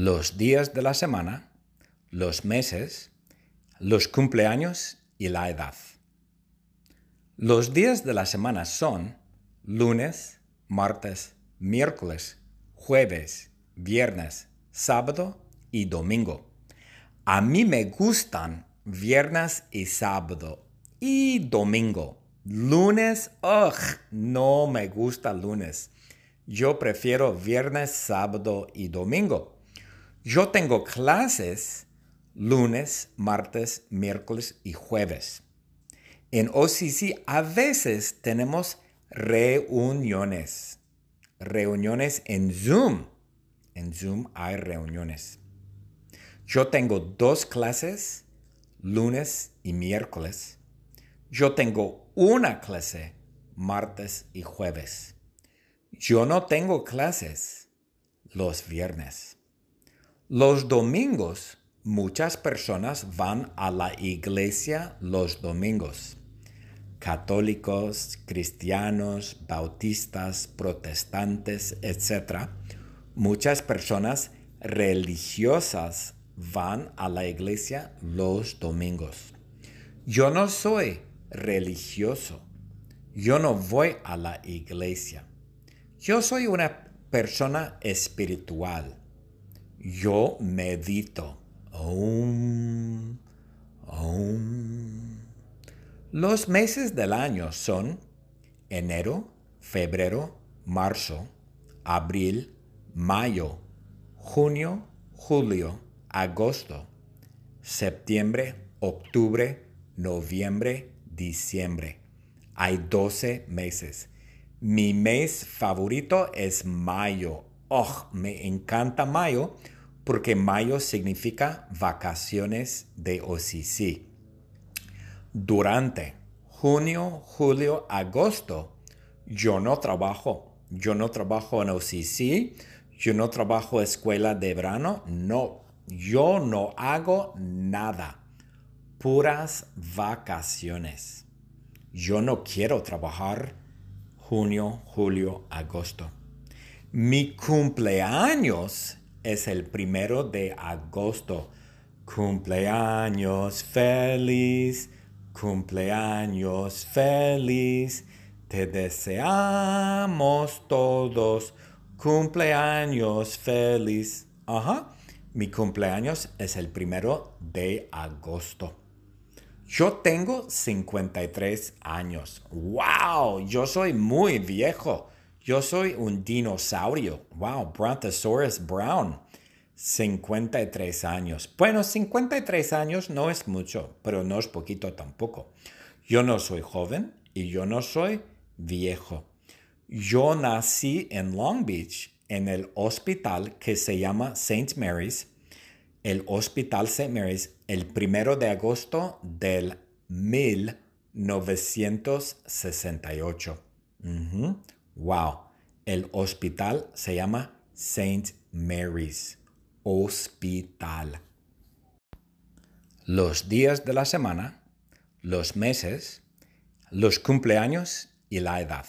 los días de la semana, los meses, los cumpleaños y la edad. Los días de la semana son lunes, martes, miércoles, jueves, viernes, sábado y domingo. A mí me gustan viernes y sábado y domingo. Lunes, ugh, no me gusta lunes. Yo prefiero viernes, sábado y domingo. Yo tengo clases lunes, martes, miércoles y jueves. En OCC a veces tenemos reuniones. Reuniones en Zoom. En Zoom hay reuniones. Yo tengo dos clases, lunes y miércoles. Yo tengo una clase, martes y jueves. Yo no tengo clases los viernes. Los domingos muchas personas van a la iglesia los domingos. Católicos, cristianos, bautistas, protestantes, etc. Muchas personas religiosas van a la iglesia los domingos. Yo no soy religioso. Yo no voy a la iglesia. Yo soy una persona espiritual. Yo medito. Los meses del año son enero, febrero, marzo, abril, mayo, junio, julio, agosto, septiembre, octubre, noviembre, diciembre. Hay 12 meses. Mi mes favorito es mayo. Oh, me encanta mayo porque mayo significa vacaciones de OCC. Durante junio, julio, agosto, yo no trabajo. Yo no trabajo en OCC. Yo no trabajo escuela de verano. No, yo no hago nada. Puras vacaciones. Yo no quiero trabajar junio, julio, agosto. Mi cumpleaños es el primero de agosto. Cumpleaños feliz, cumpleaños feliz. Te deseamos todos cumpleaños feliz. Ajá. Mi cumpleaños es el primero de agosto. Yo tengo 53 años. ¡Wow! Yo soy muy viejo. Yo soy un dinosaurio. ¡Wow! Brontosaurus Brown. 53 años. Bueno, 53 años no es mucho, pero no es poquito tampoco. Yo no soy joven y yo no soy viejo. Yo nací en Long Beach, en el hospital que se llama St. Mary's el Hospital St. Mary's el primero de agosto del 1968. Wow. El hospital se llama St. Mary's Hospital. Los días de la semana, los meses, los cumpleaños y la edad.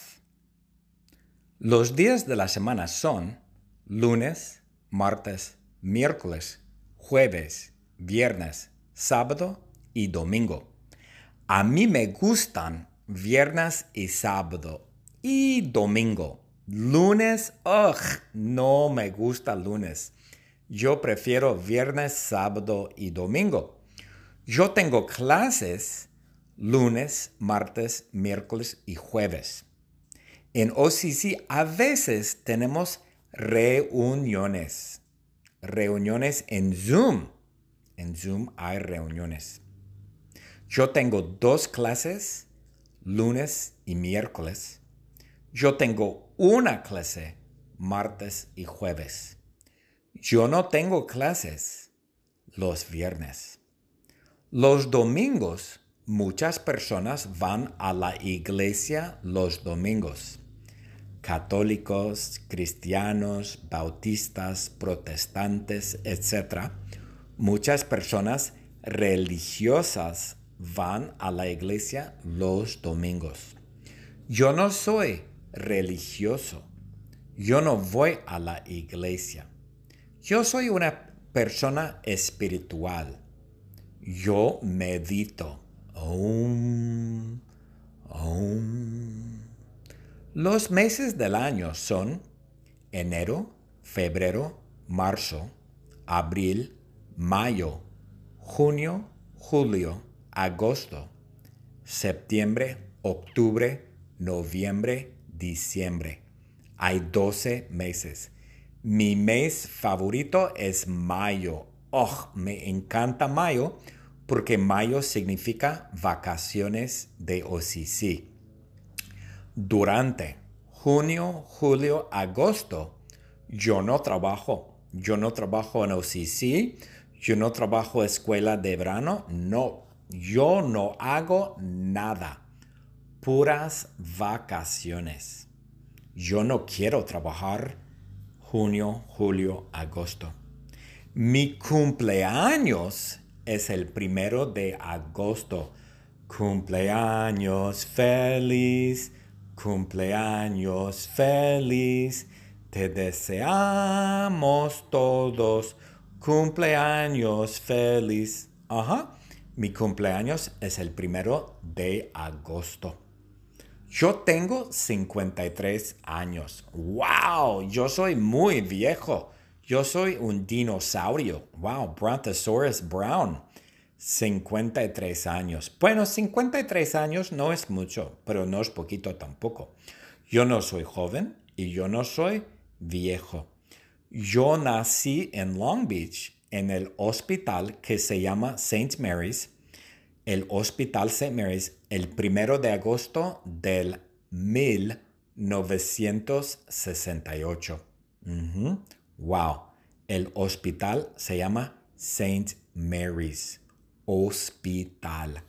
Los días de la semana son lunes, martes, miércoles, jueves, viernes, sábado y domingo. A mí me gustan viernes y sábado y domingo. Lunes, ugh, no me gusta lunes. Yo prefiero viernes, sábado y domingo. Yo tengo clases lunes, martes, miércoles y jueves. En OCC a veces tenemos reuniones reuniones en Zoom. En Zoom hay reuniones. Yo tengo dos clases, lunes y miércoles. Yo tengo una clase, martes y jueves. Yo no tengo clases los viernes. Los domingos, muchas personas van a la iglesia los domingos católicos, cristianos, bautistas, protestantes, etc., muchas personas religiosas van a la iglesia los domingos. Yo no soy religioso. Yo no voy a la iglesia. Yo soy una persona espiritual. Yo medito. Los meses del año son enero, febrero, marzo, abril, mayo, junio, julio, agosto, septiembre, octubre, noviembre, diciembre. Hay 12 meses. Mi mes favorito es mayo. Oh, me encanta mayo porque mayo significa vacaciones de OCC. Durante junio, julio, agosto, yo no trabajo. Yo no trabajo en OCC. Yo no trabajo escuela de verano. No, yo no hago nada. Puras vacaciones. Yo no quiero trabajar junio, julio, agosto. Mi cumpleaños es el primero de agosto. Cumpleaños feliz, cumpleaños feliz. Te deseamos todos cumpleaños feliz. Ajá. Mi cumpleaños es el primero de agosto. Yo tengo 53 años. ¡Wow! Yo soy muy viejo. Yo soy un dinosaurio. ¡Wow! Brontosaurus Brown. 53 años. Bueno, 53 años no es mucho, pero no es poquito tampoco. Yo no soy joven y yo no soy viejo. Yo nací en Long Beach, en el hospital que se llama St. Mary's el Hospital St. Mary's el primero de agosto del 1968. Wow. El hospital se llama St. Mary's Hospital.